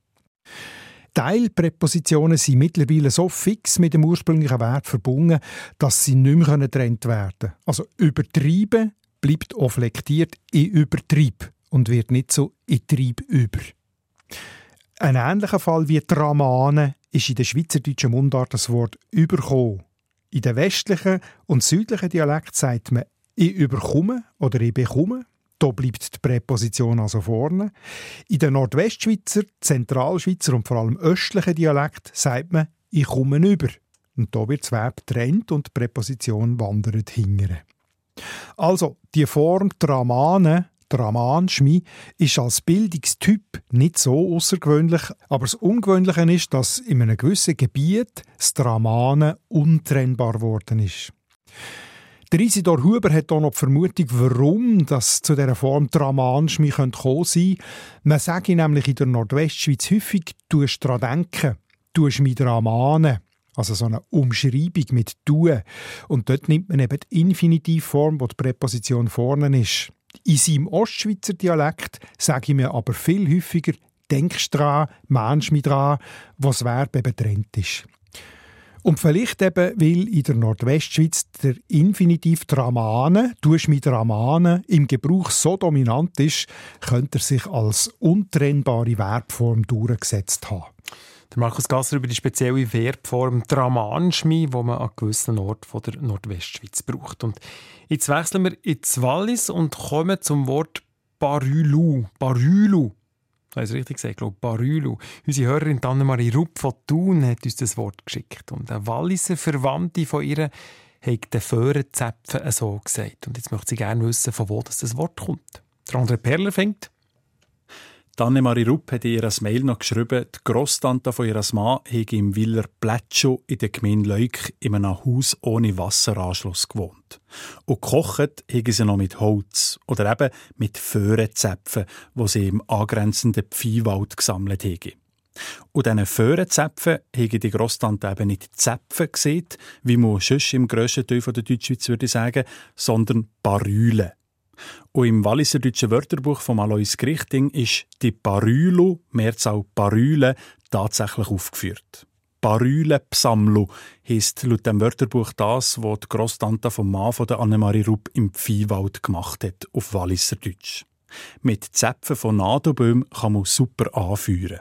Teilpräpositionen sind mittlerweile so fix mit dem ursprünglichen Wert verbunden, dass sie nicht mehr getrennt werden können. Also übertrieben bleibt auch flektiert in Übertrieb und wird nicht so in Trieb über. Ein ähnlicher Fall wie Dramane ist in der schweizerdeutschen Mundart das Wort «überkommen». In den westlichen und südlichen Dialekt sagt man «ich überkomme» oder «ich bekomme». Da bleibt die Präposition also vorne. In den Nordwestschweizer, Zentralschweizer und vor allem östlichen Dialekt sagt man «ich komme über». Und da wird das Verb trennt und die Präposition wandert hingere. Also, die Form Dramane, Dramanschmi, ist als Bildungstyp nicht so außergewöhnlich, aber das Ungewöhnliche ist, dass in einem gewissen Gebiet das Dramane untrennbar geworden ist. Der Isidor Huber hat auch noch die Vermutung, warum das zu dieser Form Dramanschmi kommen könnte. Man sage nämlich in der Nordwestschweiz häufig, du daran denken, du mich Dramane. Also so eine Umschreibung mit «du». Und dort nimmt man eben die Infinitivform, wo die Präposition vorne ist. In seinem Ostschweizer Dialekt sage ich mir aber viel häufiger «denkst dran», «meinst mich dran», wo das Verb eben trennt ist. Und vielleicht eben, weil in der Nordwestschweiz der Infinitiv Dramane, «dusch mich Dramane», im Gebrauch so dominant ist, könnte er sich als untrennbare Verbform durchgesetzt haben. Der Markus Gasser über die spezielle Verbform Dramanschmi, die man an gewissen Orten der Nordwestschweiz braucht. Und jetzt wechseln wir ins Wallis und kommen zum Wort Barülou. Barülou. Das ist richtig gesagt, glaube Barülou. Unsere Hörerin Annemarie Rupp von Thun hat uns das Wort geschickt. Und eine Walliser Verwandte von ihr hat den Föhrenzäpfen so gesagt. Und jetzt möchte sie gerne wissen, von wo das Wort kommt. Der andere Perler fängt. Anne-Marie Rupp hat in ihrer Mail noch geschrieben, die Grosstante von ihres Mann habe im Willer Plätschow in der Gemeinde Leuk in einem Haus ohne Wasseranschluss gewohnt. Und gekocht habe sie noch mit Holz oder eben mit Föhrenzäpfen, wo sie im angrenzenden Pfiewald gesammelt haben. Und diesen Föhrenzäpfen habe die Grosstante eben nicht Zäpfen gesehen, wie man sonst im grössten Teil der Deutschschweiz würde sagen, sondern Barüle. Und im Walliser deutschen Wörterbuch von Alois Grichting ist die Parülo, Mehrzahl Parüle, tatsächlich aufgeführt. Parüle Psamlu heisst laut dem Wörterbuch das, was die Grosstante vom Mann von der Annemarie Rupp im Viehwald gemacht hat, auf Walliser Deutsch. Mit Zäpfen von Nadelbäumen kann man super anführen.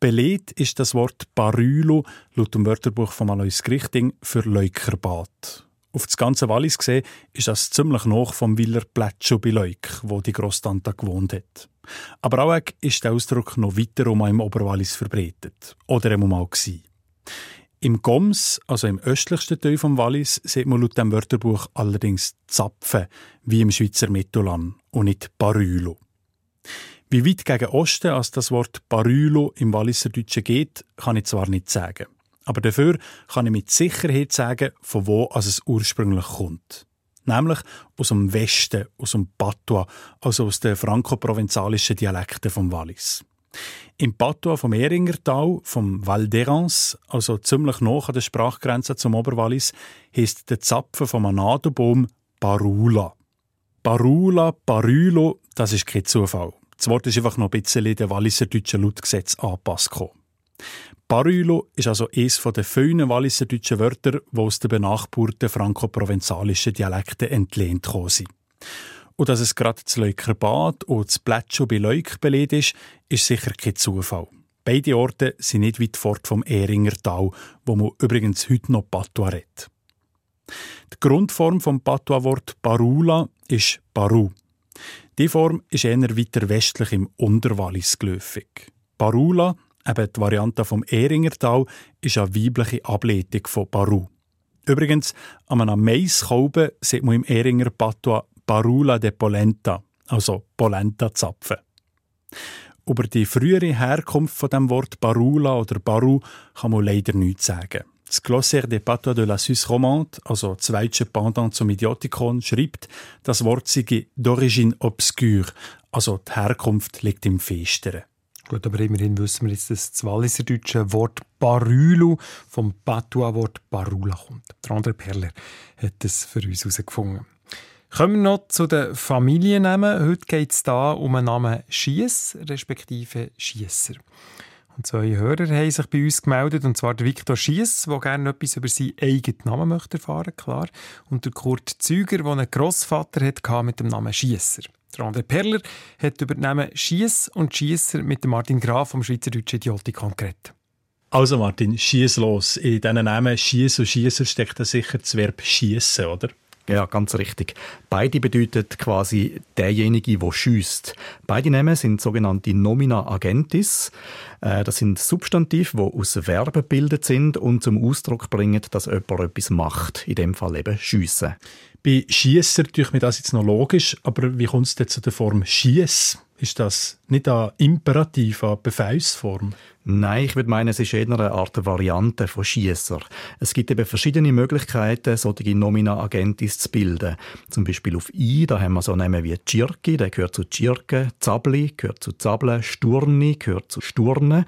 Belegt ist das Wort Parülo laut dem Wörterbuch von Alois Grichting für Leukerbad. Auf das ganze Wallis gesehen ist das ziemlich noch vom Willer Plätschow bei Leuk, wo die Grosstante gewohnt hat. Aber auch ist der Ausdruck noch weiter um im Oberwallis verbreitet. Oder einmal gewesen. Im Goms, also im östlichsten Teil vom Wallis, sieht man laut dem Wörterbuch allerdings Zapfen, wie im Schweizer Mittelland, und nicht Barülo. Wie weit gegen Osten als das Wort Barülo im Walliser Deutschen geht, kann ich zwar nicht sagen. Aber dafür kann ich mit Sicherheit sagen, von wo es ursprünglich kommt. Nämlich aus dem Westen, aus dem Patois, also aus den franco-provenzalischen Dialekten vom Wallis. Im Patois vom Ehringertal, vom Val d'Erens, also ziemlich nah an der Sprachgrenze zum Oberwallis, heisst der Zapfen vom Anadobaum Barula. Barula, Barülo, das ist kein Zufall. Das Wort ist einfach noch ein bisschen dem Walliser deutschen Lautgesetz angepasst Barülo ist also eines der vielen Walliser deutschen Wörter, die aus den benachbarten franco-provenzalischen Dialekten entlehnt sind. Und dass es gerade das Leukerbad und das Plätschow bei Leuk belegt ist, ist sicher kein Zufall. Beide Orte sind nicht weit fort vom Ehringertal, wo man übrigens heute noch Patois redet. Die Grundform vom Patois-Wort Barula ist Baru. Die Form ist eher weiter westlich im Unterwallis geläufig. Barula Eben die Variante vom Ehringertal ist eine weibliche Ableitung von Baru. Übrigens, an einem Maiskolben sieht man im Ehringer Patois Barula de Polenta, also Polenta-Zapfen. Über die frühere Herkunft von dem Wort Barula oder Baru kann man leider nichts sagen. Das Glossaire des Patois de la Suisse romande, also das zweite Pendant zum Idiotikon, schreibt, das Wort sei d'origine obscure, also die Herkunft liegt im Festeren. Gut, aber immerhin wissen wir jetzt, dass das walliserdeutsche Wort Barülu vom Patois-Wort Barula kommt. Der andere Perler hat es für uns herausgefunden. Kommen wir noch zu den Familiennamen. Heute geht es hier um den Namen Schiess, respektive Schiesser. Und zwei Hörer haben sich bei uns gemeldet, und zwar der Viktor Schiess, der gerne etwas über seinen eigenen Namen möchte erfahren klar. Und der Kurt Züger, der einen Grossvater hatte mit dem Namen Schiesser. Der André Perler hat über die Namen Schiess und Schiesser mit Martin Graf vom Schweizerdeutschen Idiotikon geredet. Also Martin, schieß los. In diesen Namen Schiess und Schiesser steckt sicher das Verb schiessen, oder? Ja, ganz richtig. Beide bedeuten quasi derjenige, der schießt. Beide Namen sind sogenannte Nomina Agentis. Äh, das sind Substantive, die aus Verben gebildet sind und zum Ausdruck bringen, dass jemand etwas macht. In dem Fall eben schiessen. Bei Schiesser tue ich mir das jetzt noch logisch, aber wie kommt es denn zu der Form Schiess? Ist das nicht eine Imperativ, eine Befehlsform? Nein, ich würde meinen, es ist eher eine Art Variante von Schiesser. Es gibt eben verschiedene Möglichkeiten, solche Nomina Agentis zu bilden. Zum Beispiel auf I, da haben wir so Namen wie Tschirki, der gehört zu Tschirke, Zabli gehört zu Zable, Sturni gehört zu Sturne.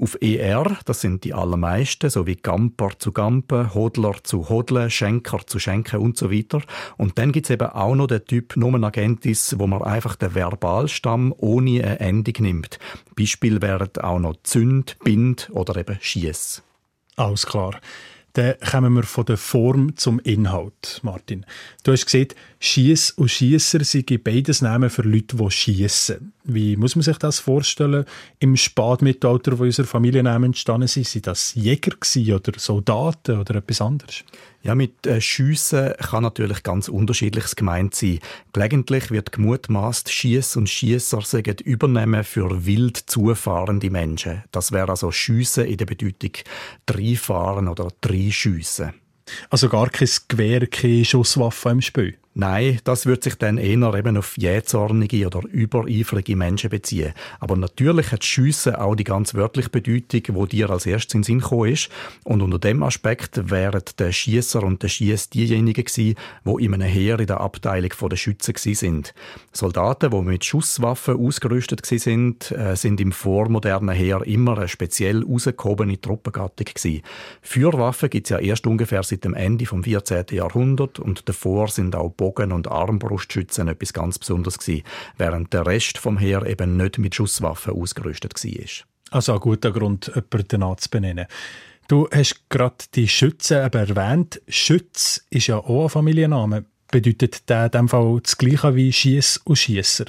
Auf ER, das sind die allermeisten, so wie Gamper zu Gampe, Hodler zu Hodle, Schenker zu Schenken und so weiter. Und dann gibt es eben auch noch den Typ Nomen Agentis, wo man einfach den Verbalstamm ohne eine Endung nimmt. Beispiel wären auch noch Zünd, Zünd, Bind oder eben Schiess. Alles klar. Dann kommen wir von der Form zum Inhalt, Martin. Du hast gesehen, Schiess und Schiesser sind beides Namen für Leute, die schiessen. Wie muss man sich das vorstellen im Spätmittelalter, wo unsere Familiennamen entstanden sind? Sind das Jäger oder Soldaten oder etwas anderes? Ja, mit äh, Schiessen kann natürlich ganz unterschiedliches gemeint sein. Gelegentlich wird gemutmaßt, Schiess und Schiesser seien Übernehmen für wild zufahrende Menschen. Das wäre also Schiessen in der Bedeutung fahren oder schiessen. Also gar kein Gewehr, keine Schusswaffe im Spiel? Nein, das wird sich dann eher eben auf jähzornige oder übereifrige Menschen beziehen. Aber natürlich hat Schiessen auch die ganz wörtliche Bedeutung, wo dir als erstes in den Sinn gekommen ist. Und unter dem Aspekt wären der Schießer und der Schiess diejenigen gewesen, die in einem Heer in der Abteilung der Schützen sind. Soldaten, die mit Schusswaffen ausgerüstet sind, äh, sind im vormodernen Heer immer eine speziell ausgehobene Truppengattung gewesen. Feuerwaffen gibt es ja erst ungefähr seit dem Ende vom 14. Jahrhundert und davor sind auch Bogen- und Armbrustschützen etwas ganz Besonderes gewesen, während der Rest vom Heer eben nicht mit Schusswaffen ausgerüstet war. Also ein guter Grund, jemanden zu benennen. Du hast gerade die Schützen erwähnt. Schütz ist ja auch ein Familienname. Bedeutet der in dem Fall das Gleiche wie Schiess und Schiesser?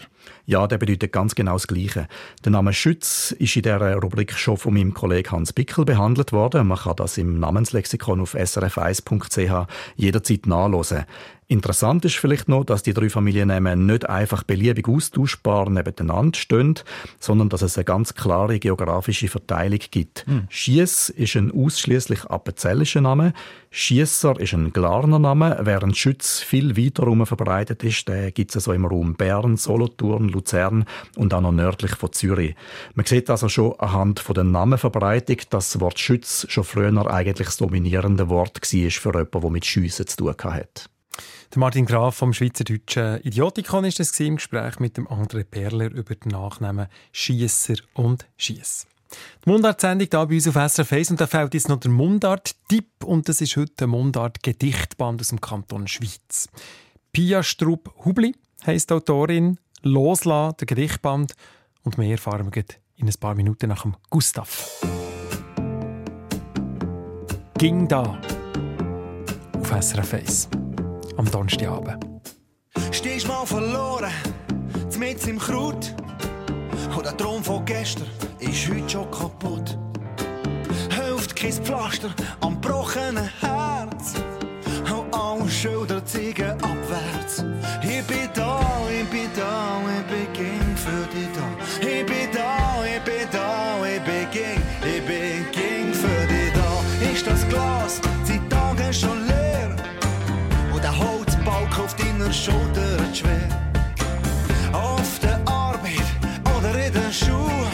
Ja, der bedeutet ganz genau das Gleiche. Der Name Schütz ist in dieser Rubrik schon von meinem Kollegen Hans Bickel behandelt worden. Man kann das im Namenslexikon auf srf1.ch jederzeit nachlesen. Interessant ist vielleicht noch, dass die drei Familiennamen nicht einfach beliebig austauschbar nebeneinander stehen, sondern dass es eine ganz klare geografische Verteilung gibt. Hm. Schiess ist ein ausschließlich appenzellischer Name, Schiesser ist ein Glarner Name, während Schütz viel weiter herum verbreitet ist. Den gibt es also im Raum Bern, Solothurn, Luzern und auch noch nördlich von Zürich. Man sieht also schon anhand der Namenverbreitung, dass das Wort Schütz schon früher eigentlich das dominierende Wort war für jemanden, der mit Schiessen zu tun hat. Der Martin Graf vom Schweizerdeutschen Idiotikon ist das im Gespräch mit dem André Perler über den Nachnamen Schiesser und Schiess. Die Mundart-Sendung hier bei uns auf SRF 1 und da fällt jetzt noch der Mundart-Tipp und das ist heute ein Mundart-Gedichtband aus dem Kanton Schweiz. Pia Strupp-Hubli heisst die Autorin, Losla, der Gedichtband und mehr erfahren wir in ein paar Minuten nach dem Gustav. Ging da auf SRF 1 am Donnerstagabend. Stehst mal verloren, mit im Kraut. Und der Traum von gestern ist heute schon kaputt. Hilft kein Pflaster am gebrochenen Herz. Und alle Schilder zeigen abwärts. Holzbalk auf deiner Schulter schwer. Auf der Arbeit oder in den Schuhen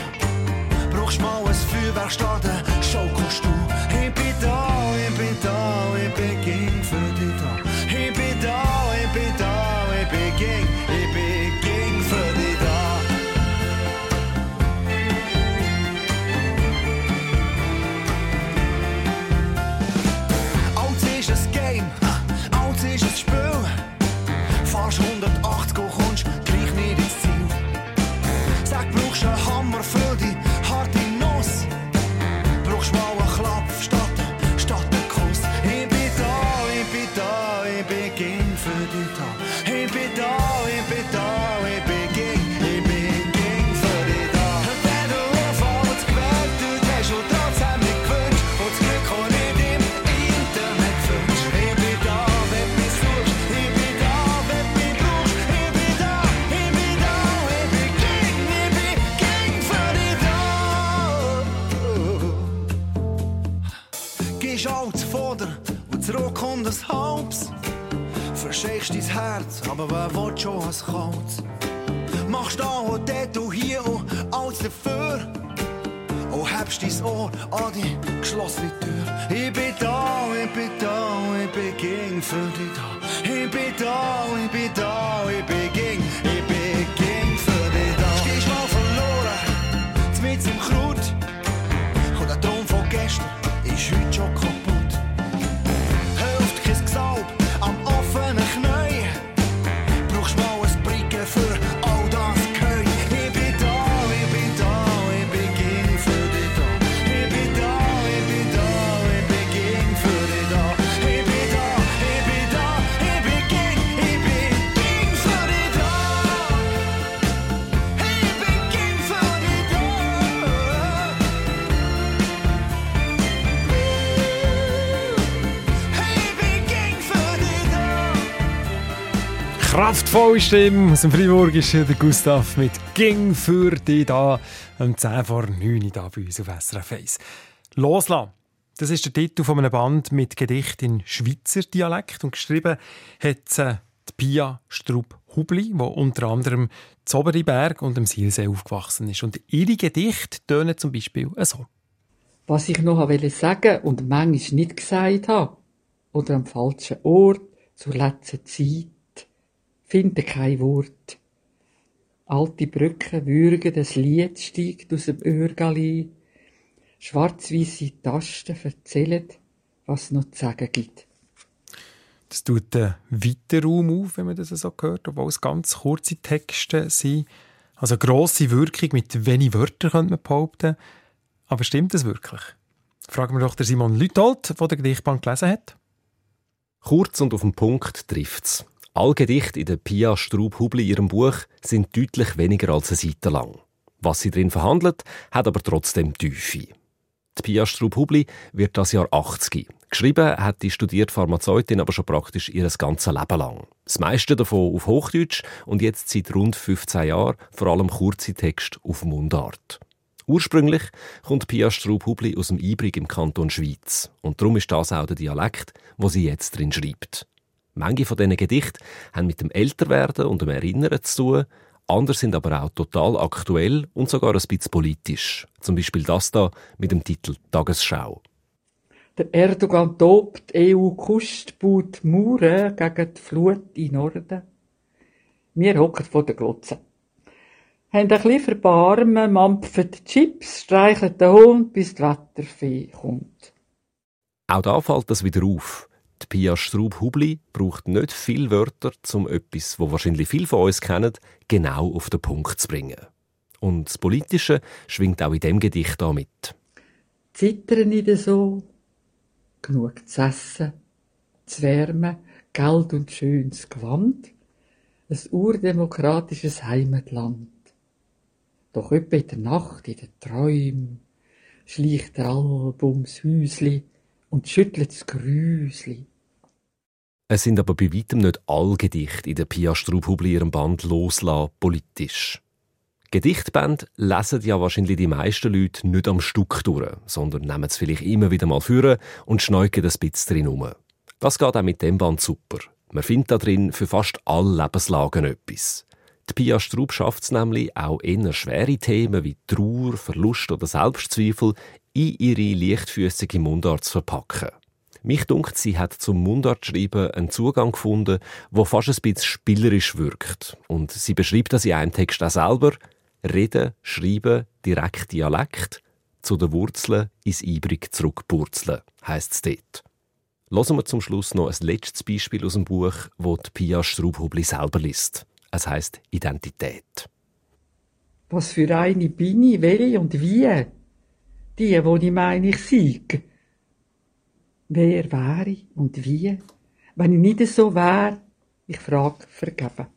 brauchst mal ein Feuerwerk starten, Schokost Herz, aber wer will schon was Kaltes? Machst da und dort und hier und alles dafür. Und hebst dein Ohr an die geschlossene Tür. Ich bin da, ich bin da, ich bin ging für dich da. Ich bin da, ich bin da, ich bin ging, ich bin ging für dich da. Stehst mal verloren, mit im Kraut. Und der Traum von gestern ist heute schon kaputt. Kraftvolle Stimme aus dem Freiburg ist der Gustav mit «Ging für dich» da um 10 vor 9 da bei uns auf SRF 1. «Loslassen» das ist der Titel von einem Band mit Gedicht in Schweizer Dialekt und geschrieben hat äh, die Pia Strupp-Hubli, die unter anderem Zoberiberg und im Silsee aufgewachsen ist. Und ihre Gedichte tönen zum Beispiel so. Was ich noch wollte sagen und manchmal nicht gesagt habe, oder am falschen Ort, zur letzten Zeit, finde kein Wort. Alte Brücken würgen, das Lied steigt aus dem Örgali. Schwarz-weisse Tasten erzählen, was noch zu sagen gibt. Das tut den weiten Raum auf, wenn man das so hört, obwohl es ganz kurze Texte sind. Also grosse Wirkung mit wenig Wörtern, könnte man behaupten. Aber stimmt das wirklich? Fragen wir doch Simon Lütold, der den Gedichtband gelesen hat. Kurz und auf den Punkt trifft's. All Gedichte in der Pia Straub-Hubli ihrem Buch sind deutlich weniger als eine Seite lang. Was sie drin verhandelt, hat aber trotzdem Tiefe. Die Pia Straub-Hubli wird das Jahr 80. Geschrieben hat die studierte Pharmazeutin aber schon praktisch ihr ganzes Leben lang. Das meiste davon auf Hochdeutsch und jetzt seit rund 15 Jahren vor allem kurze Texte auf Mundart. Ursprünglich kommt Pia Straub-Hubli aus dem Ibrig im Kanton Schweiz. Und darum ist das auch der Dialekt, wo sie jetzt drin schreibt. Manche von diesen Gedichten haben mit dem Älterwerden und dem Erinnern zu tun, andere sind aber auch total aktuell und sogar ein bisschen politisch. Zum Beispiel das da mit dem Titel Tagesschau. Der Erdogan tobt, EU kuscht, baut Mauern gegen die Flut in Norden. Wir hocken vor der Glotze haben ein bisschen Verbarmen, mampfen die Chips, streicheln den Hund, bis die Wetterfee kommt. Auch da fällt das wieder auf. Die Pia Straub-Hubli braucht nicht viele Wörter, um etwas, wo wahrscheinlich viele von uns kennen, genau auf den Punkt zu bringen. Und das Politische schwingt auch in dem Gedicht da mit. Zittern nicht so, genug zu essen, zu wärmen, Geld und schönes Gewand, ein urdemokratisches Heimatland. Doch öppe in der Nacht, in den Träumen, schleicht der Alb ums Häusli und schüttelt das Grüsli. Es sind aber bei weitem nicht alle Gedichte in der Pia Straubhubli ihrem Band «Loslassen» politisch. Gedichtbände lesen ja wahrscheinlich die meisten Leute nicht am Stück durch, sondern nehmen es vielleicht immer wieder mal führen und schneuken das bisschen drin um. Das geht auch mit dem Band super. Man findet da drin für fast alle Lebenslagen etwas. Die Pia Straub schafft es nämlich, auch eher schwere Themen wie Trauer, Verlust oder Selbstzweifel in ihre leichtfüßige Mundart zu verpacken. Mich dunkt, sie hat zum Mundartschreiben einen Zugang gefunden, wo fast ein bisschen spielerisch wirkt. Und sie beschreibt das in einem Text auch selber. Reden, schreiben, direkt Dialekt, zu den Wurzeln ins Ibrig zurückpurzeln, heisst es dort. Hören wir zum Schluss noch ein letztes Beispiel aus dem Buch, wo die Pia Straubhubli selber liest. Es heißt Identität. Was für eine bin ich, welche und wie? Die, wo ich meine, ich sieg. Wer wäre ich und wie? Wenn ich nicht so wäre, ich frage vergeben.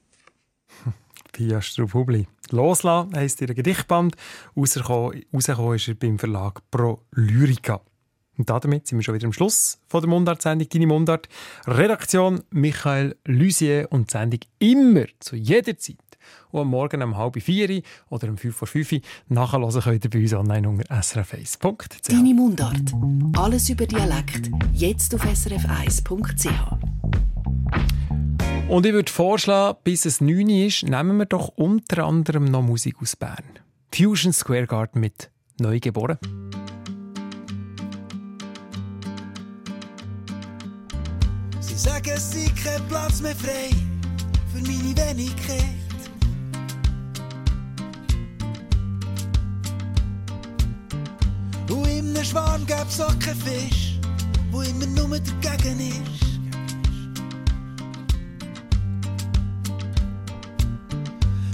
Pia Strubhubli. Loslassen heisst ihr Gedichtband. Rausgekommen, ist er beim Verlag Pro Lyrica. Und damit sind wir schon wieder am Schluss von der Mundart-Sendung «Deine Mundart». Redaktion Michael Lusier und die Sendung immer, zu jeder Zeit. Und am Morgen um halb vier oder um fünf vor fünf nachhören könnt ihr bei uns online unter srf1.ch. «Deine Mundart». Alles über Dialekt. Jetzt auf srf1.ch. Und ich würde vorschlagen, bis es 9 ist, nehmen wir doch unter anderem noch Musik aus Bern. Fusion Square Garden mit Neugeboren. Sie sagen, es sei kein Platz mehr frei für meine Wenigkeit. Und in einem Schwarm gäb's auch keinen Fisch, wo immer nur dagegen ist.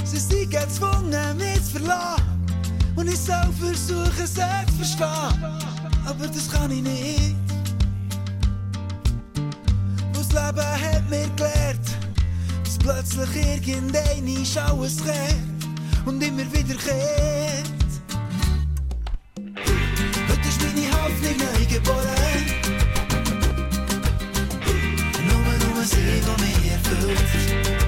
Sie sind gezwungen, mich zu verlassen. Und ich soll versuchen, sie zu verstehen. Aber das kann ich nicht. Das Leben hat mir gelehrt, dass plötzlich irgendein alles kehrt und immer wieder kehrt. Ist meine Hoffnung neu geboren. Nur, nur sie, die mich erfüllt.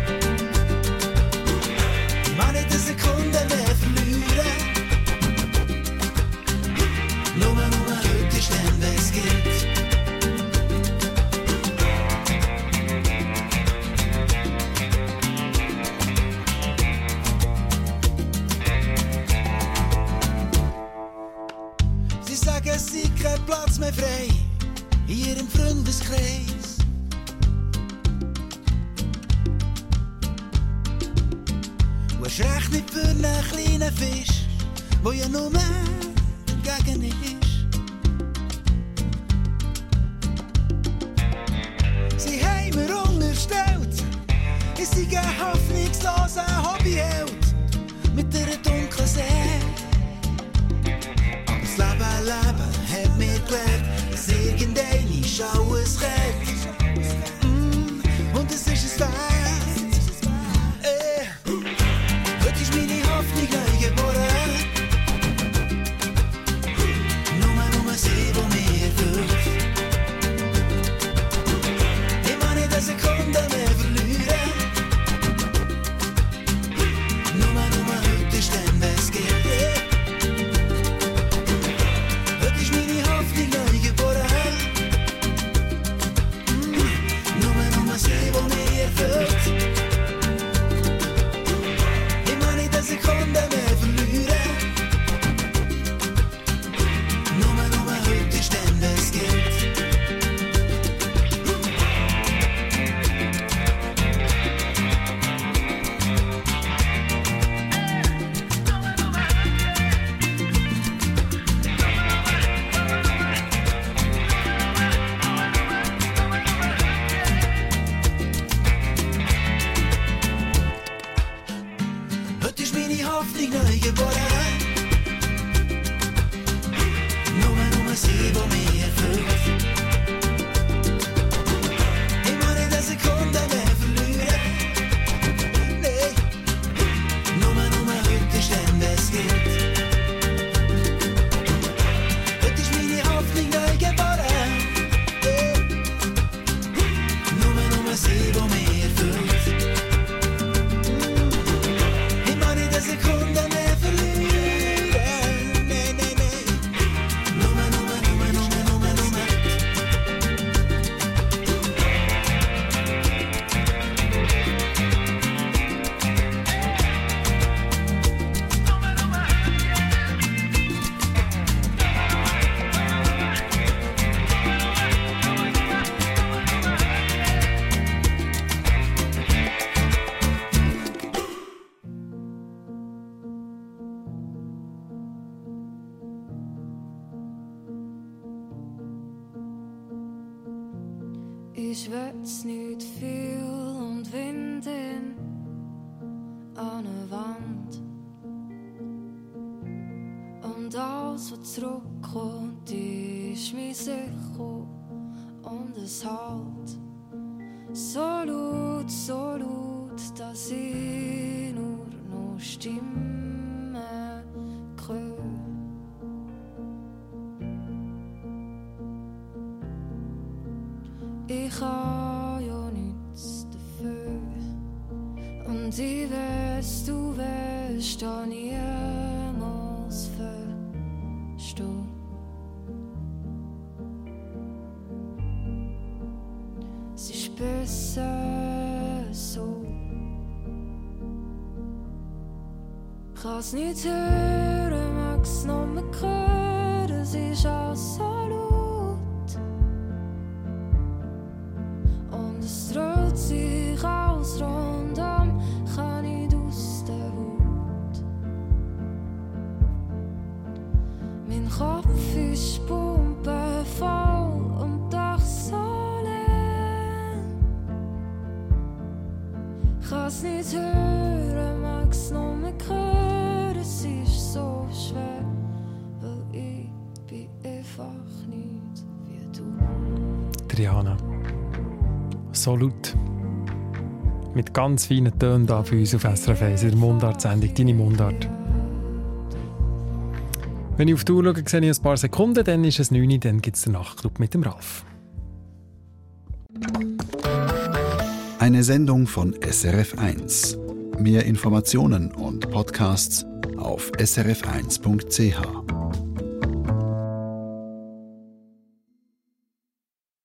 so laut, so laut, dass ich nur noch Stimme höre. Ich kann ja nichts dafür und ich weiß, du weißt, da nie. Als nu terug, nog snomme kreuden, zie je ganz feinen Tönen hier für uns auf SRF 1 in der Mundart-Sendung «Deine Mundart». Wenn ich auf die Uhr schaue, sehe ich ein paar Sekunden, dann ist es 9 Uhr, dann gibt es den Nachtclub mit dem Ralf. Eine Sendung von SRF 1. Mehr Informationen und Podcasts auf srf1.ch.